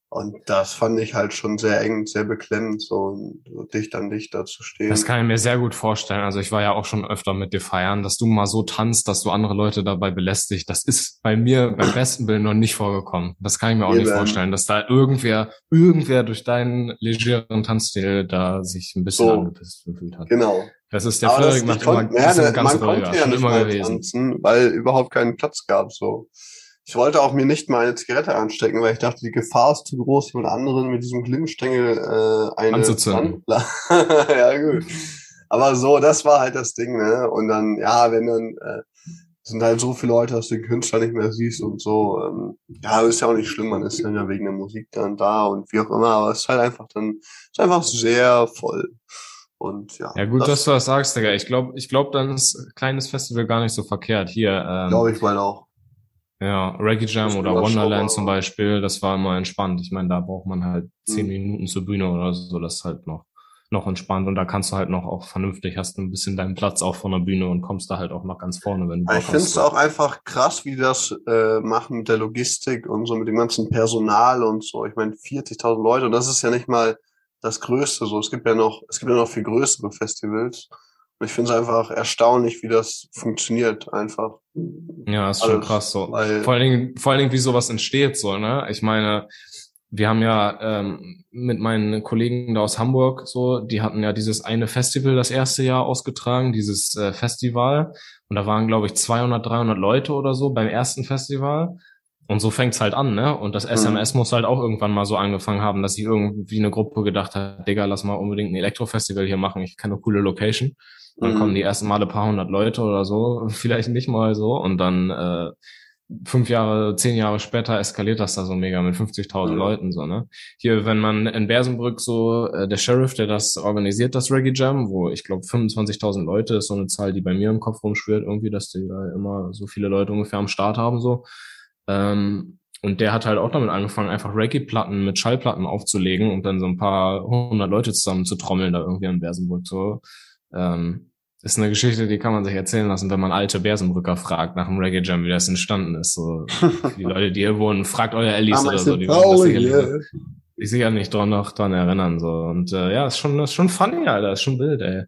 Und das fand ich halt schon sehr eng, sehr beklemmend, so, so dicht an dicht da zu stehen. Das kann ich mir sehr gut vorstellen. Also ich war ja auch schon öfter mit dir feiern, dass du mal so tanzt, dass du andere Leute dabei belästigt. Das ist bei mir beim besten Willen noch nicht vorgekommen. Das kann ich mir auch Eben. nicht vorstellen, dass da irgendwer, irgendwer durch deinen legeren Tanzstil da sich ein bisschen so, angepisst gefühlt hat. Genau. Das ist der Frederik macht immer, das ist ganz man ruhiger, ja nicht immer gewesen. Tanzen, weil überhaupt keinen Platz gab, so. Ich wollte auch mir nicht mal eine Zigarette anstecken, weil ich dachte, die Gefahr ist zu groß, jemand anderen mit diesem Glimmstängel äh, eine anzuzünden. ja, gut. Aber so, das war halt das Ding, ne? Und dann, ja, wenn dann äh, sind halt so viele Leute, dass du den Künstler nicht mehr siehst und so. Ähm, ja, ist ja auch nicht schlimm, man ist dann ja wegen der Musik dann da und wie auch immer, aber es ist halt einfach dann, ist einfach sehr voll. Und ja. Ja, gut, das, dass du das sagst, Digga. Ich glaube, ich glaube, dann ist kleines Festival gar nicht so verkehrt. Hier. Ähm, glaube ich mal auch. Ja, Reggae Jam oder Wonderland zum Beispiel, das war immer entspannt. Ich meine, da braucht man halt zehn mhm. Minuten zur Bühne oder so, das ist halt noch, noch entspannt. Und da kannst du halt noch auch vernünftig, hast du ein bisschen deinen Platz auch von der Bühne und kommst da halt auch noch ganz vorne, wenn du Ich finde es auch einfach krass, wie die das äh, machen mit der Logistik und so mit dem ganzen Personal und so. Ich meine, 40.000 Leute und das ist ja nicht mal das Größte so. Es gibt ja noch, es gibt ja noch viel größere Festivals. Und ich finde es einfach erstaunlich, wie das funktioniert, einfach. Ja, ist schon krass so. vor allen Dingen, vor allen Dingen, wie sowas entsteht, so, ne? Ich meine, wir haben ja ähm, mit meinen Kollegen da aus Hamburg so, die hatten ja dieses eine Festival das erste Jahr ausgetragen, dieses äh, Festival. Und da waren, glaube ich, 200, 300 Leute oder so beim ersten Festival. Und so fängt's halt an, ne? Und das SMS mhm. muss halt auch irgendwann mal so angefangen haben, dass sich irgendwie eine Gruppe gedacht hat, Digga, lass mal unbedingt ein Elektrofestival hier machen, ich kenne eine coole Location. Dann mhm. kommen die ersten Male paar hundert Leute oder so, vielleicht nicht mal so. Und dann äh, fünf Jahre, zehn Jahre später eskaliert das da so mega mit 50.000 mhm. Leuten so, ne? Hier, wenn man in Bersenbrück so, äh, der Sheriff, der das organisiert, das Reggae Jam, wo ich glaube 25.000 Leute ist so eine Zahl, die bei mir im Kopf rumschwirrt irgendwie, dass die da immer so viele Leute ungefähr am Start haben so. Ähm, und der hat halt auch damit angefangen, einfach Reggae-Platten mit Schallplatten aufzulegen und dann so ein paar hundert Leute zusammen zu trommeln da irgendwie in Bersenbrück. So ähm, ist eine Geschichte, die kann man sich erzählen lassen, wenn man alte Bersenbrücker fragt nach dem Reggae Jam, wie das entstanden ist. So die Leute, die hier wohnen, fragt euer Ellis oder so, die werden das sicherlich, yeah. die sich ja nicht dran noch dran erinnern so. Und äh, ja, ist schon ist schon funny, Alter, ist schon wild, ey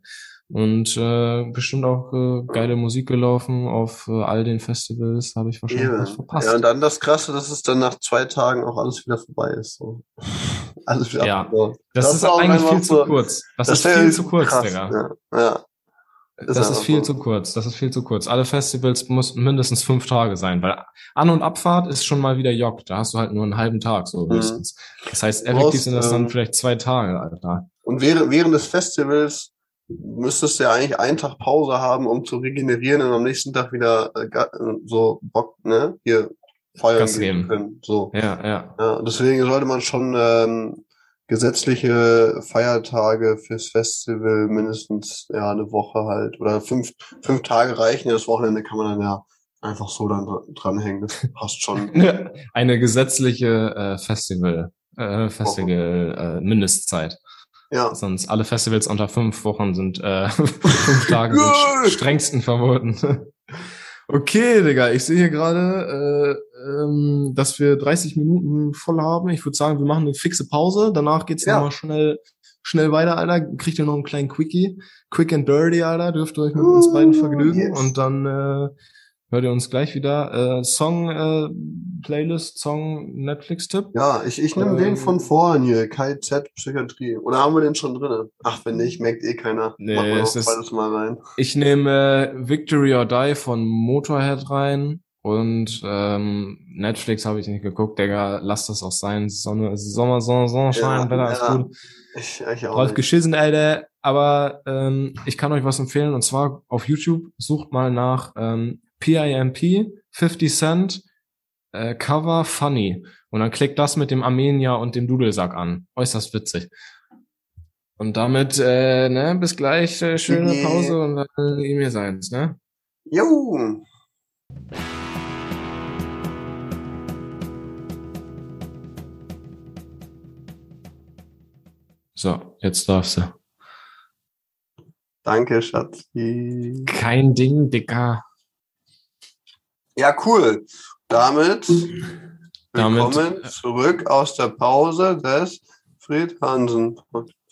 und äh, bestimmt auch äh, geile Musik gelaufen auf äh, all den Festivals, habe ich wahrscheinlich yeah. was verpasst. Ja, und dann das Krasse, dass es dann nach zwei Tagen auch alles wieder vorbei ist. So. alles wieder ja, das, das ist, ist eigentlich viel so, zu kurz. Das, das ist viel zu kurz, krass, Digga. Ja. ja. Ist das ist viel so. zu kurz. Das ist viel zu kurz. Alle Festivals müssen mindestens fünf Tage sein, weil An- und Abfahrt ist schon mal wieder Jock. Da hast du halt nur einen halben Tag, so höchstens. Mhm. Das heißt, effektiv sind das dann ähm, vielleicht zwei Tage, Alter. Und während, während des Festivals müsstest du ja eigentlich einen Tag Pause haben, um zu regenerieren und am nächsten Tag wieder äh, so Bock, ne, hier feiern gehen können. So. Ja, ja. ja. Deswegen sollte man schon ähm, gesetzliche Feiertage fürs Festival mindestens ja eine Woche halt oder fünf fünf Tage reichen. Das Wochenende kann man dann ja einfach so dann dranhängen. Das passt schon. eine gesetzliche äh, Festival äh, Festival äh, Mindestzeit. Ja. Sonst alle Festivals unter fünf Wochen sind, äh, fünf Tage sind strengsten verboten. Okay, Digga, ich sehe hier gerade, äh, ähm, dass wir 30 Minuten voll haben. Ich würde sagen, wir machen eine fixe Pause. Danach geht's Ja. nochmal schnell, schnell weiter, Alter. Kriegt ihr noch einen kleinen Quickie. Quick and dirty, Alter. Dürft ihr euch mit uns beiden Uh, vergnügen. yes. Und dann äh, hört ihr uns gleich wieder. Äh, Song, äh, Playlist, Song, Netflix-Tipp. Ja, ich, ich nehme Ähm, den von vorhin hier, KZ Psychiatrie. Oder haben wir den schon drin? Ach, wenn nicht, merkt eh keiner. Nee, Machen wir es ist- beides mal rein. Ich nehme äh, Victory or Die von Motorhead rein. Und ähm, Netflix habe ich nicht geguckt, Digga. Lass das auch sein. Sonne, Sommer, Sonne, Sonnenschein, Ja, Wetter ist ja. gut. Ich, ich auch Drauf geschissen, Alter. Aber ähm, ich kann euch was empfehlen und zwar auf YouTube sucht mal nach ähm, PIMP 50 Cent äh, Cover Funny und dann klickt das mit dem Armenier und dem Dudelsack an. Äußerst witzig. Und damit, äh, ne, bis gleich, äh, schöne Nee. Pause und dann E-Mail seins, ne? Jo! So, jetzt darfst du. Danke, Schatzi. Kein Ding, Dicker. Ja, cool. Damit, Damit- willkommen zurück aus der Pause des Fred Hansen. Podcast.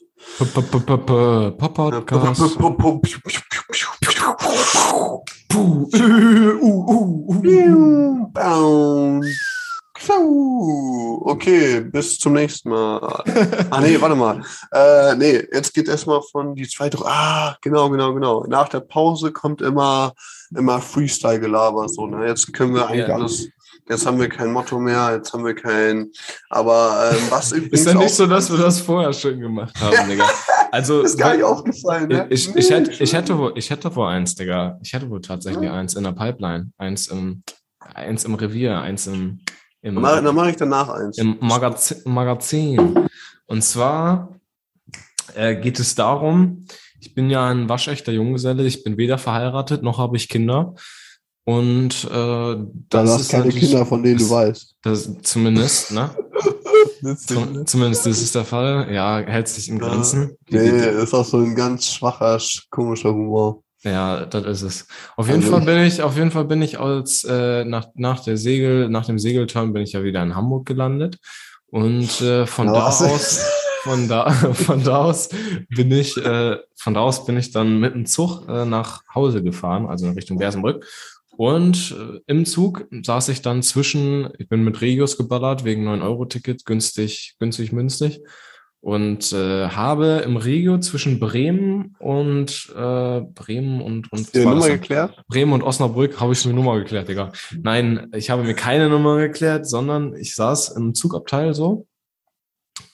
Okay, bis zum nächsten Mal. Ah, nee, warte mal. Äh, nee, jetzt geht erstmal von die zweite. Ah, genau, genau, genau. Nach der Pause kommt immer, immer Freestyle-Gelaber. So, ne? Jetzt können wir eigentlich Ja. alles. Jetzt haben wir kein Motto mehr, jetzt haben wir kein. Aber ähm, was übrigens Ist ja nicht so, dass wir das vorher schon gemacht haben, Digga. Also, ist gar nicht aufgefallen, ne? ich, ich, hätte, ich, hätte wohl, ich hätte wohl eins, Digga. Ich hätte wohl tatsächlich eins in der Pipeline. Eins im, eins im Revier, eins im, im, Dann mach- Dann mache ich danach eins. im Magazin, Magazin. Und zwar äh, geht es darum, ich bin ja ein waschechter Junggeselle, ich bin weder verheiratet noch habe ich Kinder. Und äh, Da das hast ist keine Kinder, von denen du das- weißt. Das, zumindest, ne? Zum, zumindest das ist der Fall. Ja, hält sich in Ja. Grenzen. Die- Nee, ist auch so ein ganz schwacher, sch- komischer Humor. Ja, das ist es. Auf jeden Also Fall bin ich, auf jeden Fall bin ich als äh, nach nach der Segel, nach dem Segelturn bin ich ja wieder in Hamburg gelandet und äh, von da aus, von da von da aus bin ich, äh, von da aus bin ich dann mit dem Zug äh, nach Hause gefahren, also in Richtung Bersenbrück. Und äh, im Zug saß ich dann zwischen, ich bin mit Regios geballert wegen 9-Euro-Ticket, günstig, günstig, günstig. Und äh, habe im Regio zwischen Bremen und äh, Bremen und, und Die Nummer geklärt? Bremen und Osnabrück habe ich eine Nummer geklärt, Digga. Nein, ich habe mir keine Nummer geklärt, sondern ich saß im Zugabteil so.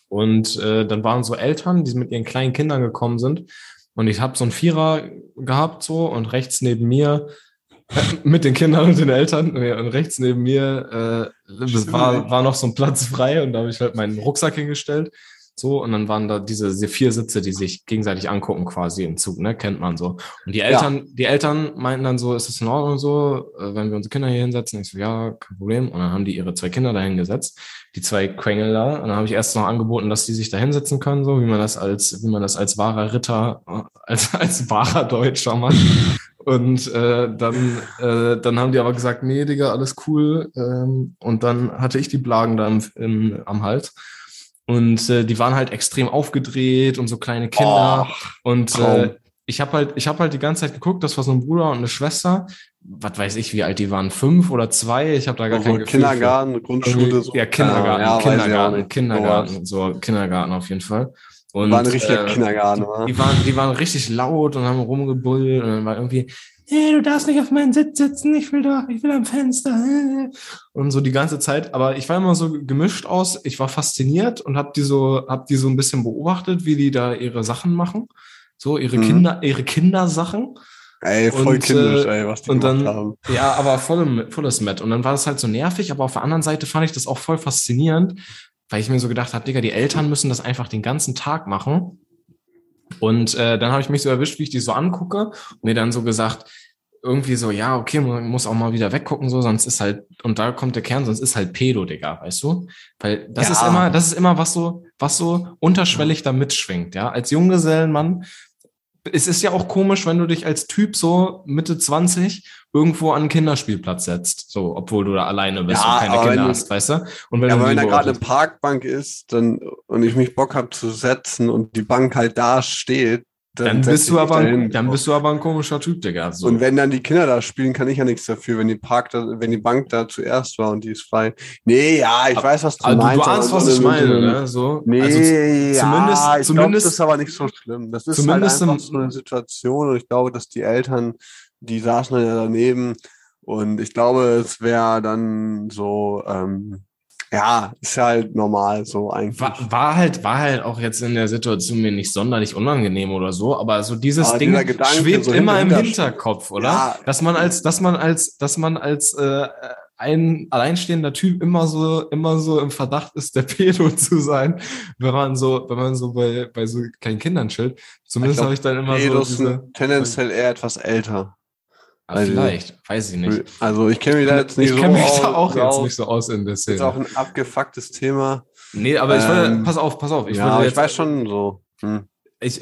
Und äh, dann waren so Eltern, die mit ihren kleinen Kindern gekommen sind. Und ich habe so einen Vierer gehabt so und rechts neben mir mit den Kindern und den Eltern und rechts neben mir äh, war, war noch so ein Platz frei und da habe ich halt meinen Rucksack hingestellt. So, und dann waren da diese, diese vier Sitze, die sich gegenseitig angucken, quasi im Zug, ne? Kennt man so. Und die Eltern, die Eltern meinten dann so, ist das in Ordnung so, äh, wenn wir unsere Kinder hier hinsetzen? Ich so, ja, kein Problem. Und dann haben die ihre zwei Kinder da hingesetzt, die zwei Quengel da. Und dann habe ich erst noch angeboten, dass die sich da hinsetzen können, so wie man das als, wie man das als wahrer Ritter, äh, als, als wahrer Deutscher macht. Und äh, dann, äh, dann haben die aber gesagt, nee, Digga, alles cool. Ähm, und dann hatte ich die Blagen da im, im, am Hals. Und äh, die waren halt extrem aufgedreht und so kleine Kinder. und Traum. äh, ich habe halt, ich habe halt die ganze Zeit geguckt, das war so ein Bruder und eine Schwester. Was weiß ich, wie alt die waren? Fünf oder zwei? Ich habe da gar Also kein Gefühl für. Kindergarten, Grundschule. Irgendwie- So. Ja, Kindergarten, Ja, Kindergarten, nicht. Kindergarten, so Kindergarten auf jeden Fall. Und, War ein richtiger äh, Kindergarten, wa? die waren, die waren richtig laut und haben rumgebullt und dann war irgendwie, hey, du darfst nicht auf meinen Sitz sitzen, ich will doch, ich will am Fenster. Und so die ganze Zeit. Aber ich war immer so gemischt aus. Ich war fasziniert und hab die so, hab die so ein bisschen beobachtet, wie die da ihre Sachen machen. So, ihre Mhm. Kinder, ihre Kindersachen. Ey, voll und, kindisch, äh, ey, was die und dann- haben. Ja, aber voll, volles Met. Und dann war das halt so nervig, aber auf der anderen Seite fand ich das auch voll faszinierend, weil ich mir so gedacht habe, Digga, die Eltern müssen das einfach den ganzen Tag machen. Und äh, dann habe ich mich so erwischt, wie ich die so angucke und mir dann so gesagt, irgendwie so, ja, okay, man muss auch mal wieder weggucken, so, sonst ist halt, und da kommt der Kern, sonst ist halt Pedo, Digga, weißt du? Weil das Ja. ist immer, das ist immer was so, was so unterschwellig da mitschwingt, ja. Als Junggesellenmann es ist ja auch komisch, wenn du dich als Typ so Mitte 20 irgendwo an einen Kinderspielplatz setzt, so, obwohl du da alleine bist Ja, und keine Kinder hast, weißt du? Und wenn Ja, aber wenn da gerade eine Parkbank ist dann, und ich mich Bock habe zu setzen und die Bank halt da steht, dann, dann bist du aber, dahin. ein, dann bist du aber ein komischer Typ, Digga. So. Und wenn dann die Kinder da spielen, kann ich ja nichts dafür, wenn die Park da, wenn die Bank da zuerst war und die ist frei. Nee, ja, ich weiß, was du also, meinst. du ahnst, aber was ich meine, ne? So, Nee, also, z- ja, zumindest- ich zumindest- das ist aber nicht so schlimm. Das ist zumindest halt einfach so eine Situation und ich glaube, dass die Eltern, die saßen ja daneben und ich glaube, es wäre dann so, ähm, ja, ist ja halt normal so eigentlich. war, war halt, war halt auch jetzt in der Situation mir nicht sonderlich unangenehm oder so, aber so dieses Aber Ding Gedanke schwebt so immer im hinter- Hinterkopf, oder? Ja. Dass man als, dass man als, dass man als äh, ein alleinstehender Typ immer so, immer so im Verdacht ist, der Pedo zu sein, wenn man so, wenn man so bei, bei so kleinen Kindern chillt. Zumindest habe ich dann immer Pedos so diese, tendenziell eher etwas älter. Ah, vielleicht, weiß ich nicht. Also ich kenne mich da jetzt nicht Ich so kenne mich aus, da auch jetzt aus. nicht so aus in der Ist auch Szene. ein abgefucktes Thema. Nee, aber ich will, Ähm, pass auf, pass auf. Ich ja, würde jetzt, ich weiß schon so. Hm. ich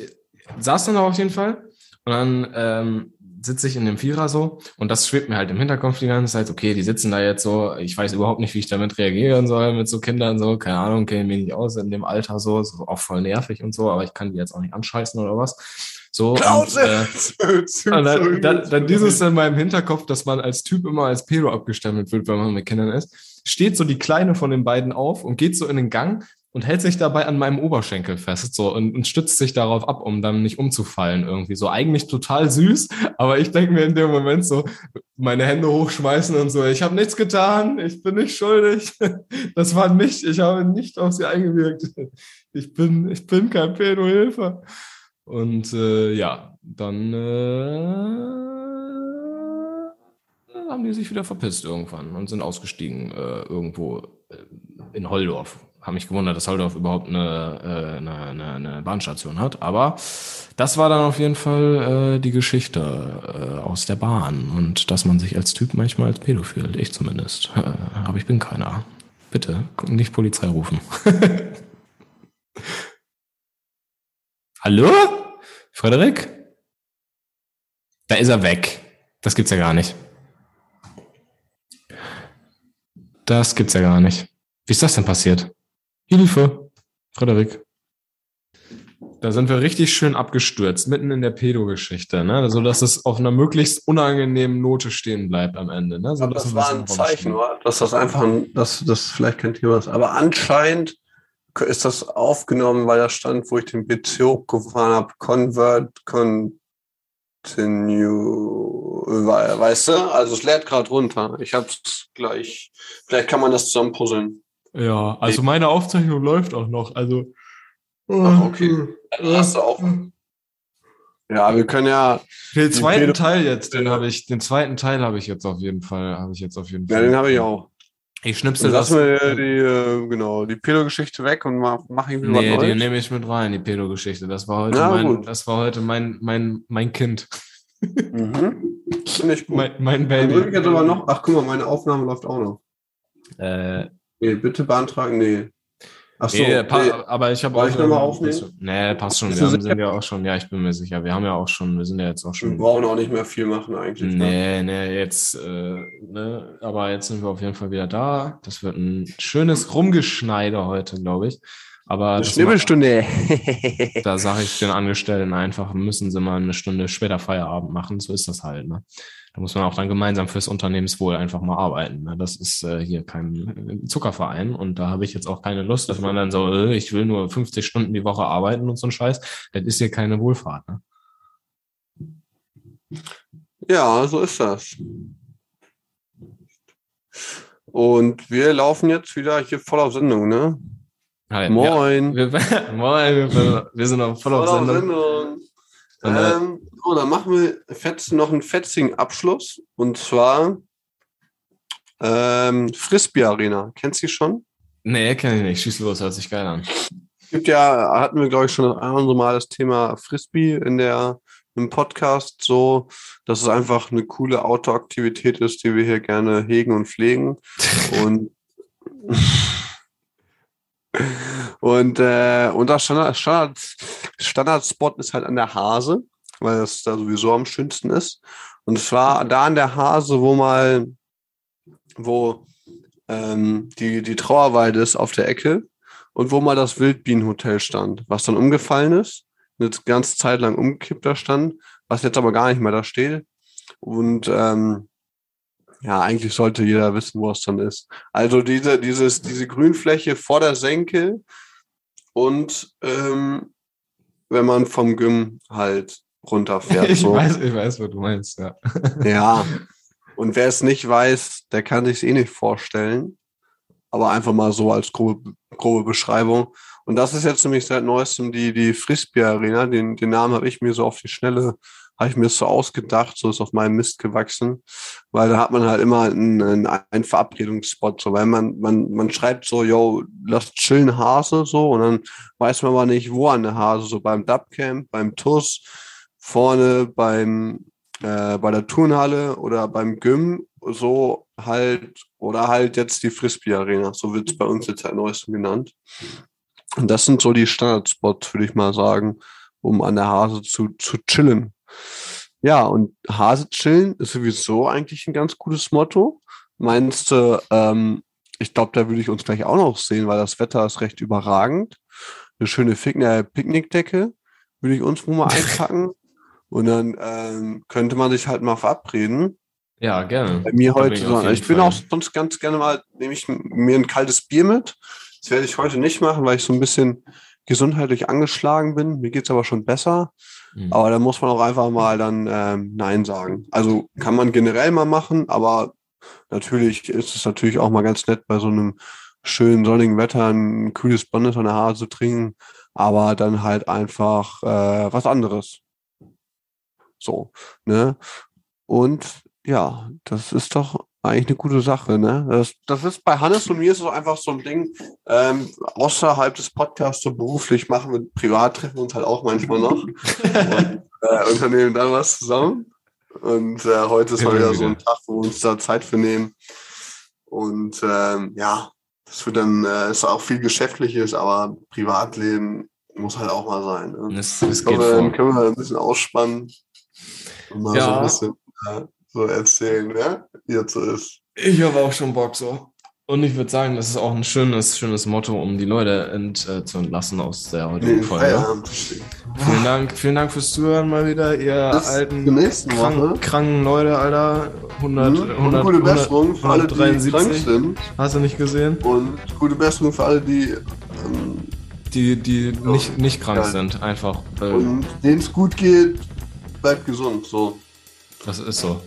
saß dann da auf jeden Fall und dann ähm, sitze ich in dem Vierer so und das schwebt mir halt im Hinterkopf die ganze Zeit, okay, die sitzen da jetzt so, ich weiß überhaupt nicht, wie ich damit reagieren soll mit so Kindern so, keine Ahnung, kenne mich nicht aus in dem Alter so, so auch voll nervig und so, aber ich kann die jetzt auch nicht anscheißen oder was. So, und, äh, und dann, dann, dann dieses in meinem Hinterkopf, dass man als Typ immer als Pero abgestempelt wird, wenn man mit Kindern ist, steht so die Kleine von den beiden auf und geht so in den Gang und hält sich dabei an meinem Oberschenkel fest so und, und stützt sich darauf ab, um dann nicht umzufallen irgendwie. So eigentlich total süß, aber ich denke mir in dem Moment so, meine Hände hochschmeißen und so, ich habe nichts getan, ich bin nicht schuldig, das war nicht, ich habe nicht auf sie eingewirkt. Ich bin, ich bin kein Pedo, Hilfe. Und äh, ja, dann äh, haben die sich wieder verpisst irgendwann und sind ausgestiegen äh, irgendwo äh, in Holdorf. Haben mich gewundert, dass Holdorf überhaupt eine, äh, eine, eine, eine Bahnstation hat. Aber das war dann auf jeden Fall äh, die Geschichte aus der Bahn und dass man sich als Typ manchmal als Pedo fühlt. Ich zumindest. Aber ich bin keiner. Bitte nicht Polizei rufen. Hallo? Frederik? Da ist er weg. Das gibt's ja gar nicht. Das gibt's ja gar nicht. Wie ist das denn passiert? Hilfe, Frederik. Da sind wir richtig schön abgestürzt, mitten in der Pedo-Geschichte, ne? So dass es auf einer möglichst unangenehmen Note stehen bleibt am Ende, ne? So, das war ein Zeichen, oder? dass das einfach, ein, dass das vielleicht kein Thema ist. Aber anscheinend ist das aufgenommen, weil da stand, wo ich den PC hochgefahren habe, Convert, Continue, we- weißt du? Also es lädt gerade runter. Ich hab's gleich. Vielleicht kann man das zusammen puzzeln. Ja, also meine Aufzeichnung läuft auch noch, also. Ach, okay. Dann hast du auch. Ja, wir können ja, Den zweiten Teil jetzt, den habe ich, den zweiten Teil habe ich jetzt auf jeden Fall, habe ich jetzt auf jeden ja, Fall. den habe ich auch. Ich Dann schnipsel das. lassen wir die, äh, genau, die Pedo-Geschichte weg und mach, mach irgendwie Nee, was die Neues. nehme ich mit rein, die Pedo-Geschichte. Das war heute Na, mein, gut. das war heute mein, mein, mein Kind. Mhm. Finde ich gut. Mein, mein Dann drücke ich Baby. jetzt aber noch. Ach, guck mal, meine Aufnahme läuft auch noch. Äh, Nee, bitte beantragen. Nee. Ach so. nee, nee. aber ich habe auch. ich noch mal aufnehmen? Nee, passt schon. Wir haben, sind ja auch schon, ja, ich bin mir sicher. Wir haben ja auch schon, wir sind ja jetzt auch Wir schon. brauchen auch nicht mehr viel machen eigentlich. Ne? Nee, nee, jetzt, äh, ne, aber jetzt sind wir auf jeden Fall wieder da. Das wird ein schönes Rumgeschneide heute, glaube ich. Aber Eine Schnibbelstunde. da sage ich den Angestellten einfach, müssen sie mal eine Stunde später Feierabend machen. So ist das halt. Ne? Da muss man auch dann gemeinsam fürs Unternehmenswohl einfach mal arbeiten. Ne? Das ist äh, hier kein äh, Zuckerverein und da habe ich jetzt auch keine Lust, dass man dann so, äh, ich will nur 50 Stunden die Woche arbeiten und so ein Scheiß. Das ist hier keine Wohlfahrt. Ne? ja, so ist das. Und wir laufen jetzt wieder hier voll auf Sendung, ne? Ja. Moin. Wir, moin, wir, wir sind noch voll auf Sendung. Und, äh, Ähm, so, dann machen wir fetz, noch einen fetzigen Abschluss. Und zwar ähm, Frisbee Arena. Kennst du die schon? Nee, kenne ich nicht. Schieß los, hört sich geil an. gibt ja, hatten wir, glaube ich, schon ein anderes Mal das Thema Frisbee in der im Podcast so, dass es einfach eine coole Outdoor-Aktivität ist, die wir hier gerne hegen und pflegen. und und äh, unser Standard, Standard, Standardspot ist halt an der Hase. Weil das da sowieso am schönsten ist. Und es war da an der Hase, wo mal, wo ähm, die, die Trauerweide ist auf der Ecke und wo mal das Wildbienenhotel stand, was dann umgefallen ist, eine ganze Zeit lang umgekippt da stand, was jetzt aber gar nicht mehr da steht. Und ähm, ja, eigentlich sollte jeder wissen, wo es dann ist. Also diese, dieses, diese Grünfläche vor der Senke und ähm, wenn man vom Gym halt runterfährt. Ich so. weiß, ich weiß, was du meinst, ja. Ja. Und wer es nicht weiß, der kann sich eh nicht vorstellen. Aber einfach mal so als grobe, grobe Beschreibung. Und das ist jetzt nämlich seit neuestem die, die Frisbee Arena. Den, den Namen habe ich mir so auf die Schnelle, habe ich mir so ausgedacht, so ist auf meinem Mist gewachsen. Weil da hat man halt immer einen, einen, einen Verabredungsspot. So, weil man, man, man schreibt so, yo, lass chillen Hase, so, und dann weiß man aber nicht, wo an der Hase, so beim Dubcamp, beim TUS, vorne beim, äh, bei der Turnhalle oder beim Gym, so halt, oder halt jetzt die Frisbee Arena, so wird es bei uns jetzt seit neuestem genannt. Und das sind so die Standardspots, würde ich mal sagen, um an der Hase zu, zu chillen. Ja, und Hase chillen ist sowieso eigentlich ein ganz gutes Motto. Meinst du, ähm, ich glaube, da würde ich uns gleich auch noch sehen, weil das Wetter ist recht überragend. Eine schöne Pick äh, Picknickdecke würde ich uns wohl mal einpacken. Und dann ähm, könnte man sich halt mal verabreden. Ja, gerne. Bei mir heute, so, ich bin Fall. auch sonst ganz gerne mal, nehme ich mir ein kaltes Bier mit. Das werde ich heute nicht machen, weil ich so ein bisschen gesundheitlich angeschlagen bin. Mir geht's aber schon besser. Mhm. Aber da muss man auch einfach mal dann ähm, Nein sagen. Also kann man generell mal machen, aber natürlich ist es natürlich auch mal ganz nett, bei so einem schönen sonnigen Wetter ein kühles Bonnet an der Haare zu trinken, aber dann halt einfach äh, was anderes. So, ne? Und ja, das ist doch eigentlich eine gute Sache, ne? Das, das ist bei Hannes und mir ist es einfach so ein Ding, ähm, außerhalb des Podcasts so beruflich machen wir privat treffen uns halt auch manchmal noch und äh, unternehmen dann was zusammen. Und äh, heute ist mal wieder so ein Tag, wo wir uns da Zeit für nehmen. Und ähm, ja, das wird dann, äh, ist auch viel Geschäftliches, aber Privatleben muss halt auch mal sein. Ne? Ich geht glaube, dann vor. können wir ein bisschen ausspannen mal so Ja. ein bisschen äh, so erzählen, wie es so ist. Ich habe auch schon Bock so. Und ich würde sagen, das ist auch ein schönes, schönes Motto, um die Leute ent, äh, zu entlassen aus der heutigen Nee, Folge. Feierabend. Vielen Dank, vielen Dank fürs Zuhören mal wieder, ihr Bis alten krank, kranken Leute, Alter. 100, Mhm. 100, und gute Besserung für alle, die 173. krank sind. Hast du nicht gesehen? Und gute Besserung für alle, die ähm, Die, die nicht, nicht krank Ja. sind, einfach. Äh, und denen es gut geht, bleibt gesund. So, das ist so.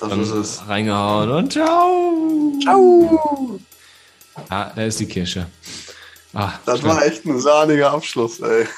das Dann ist es. reingehauen und ciao. Ciao! Ah, da ist die Kirsche. Ah, Das schön. war echt ein sahniger Abschluss, ey.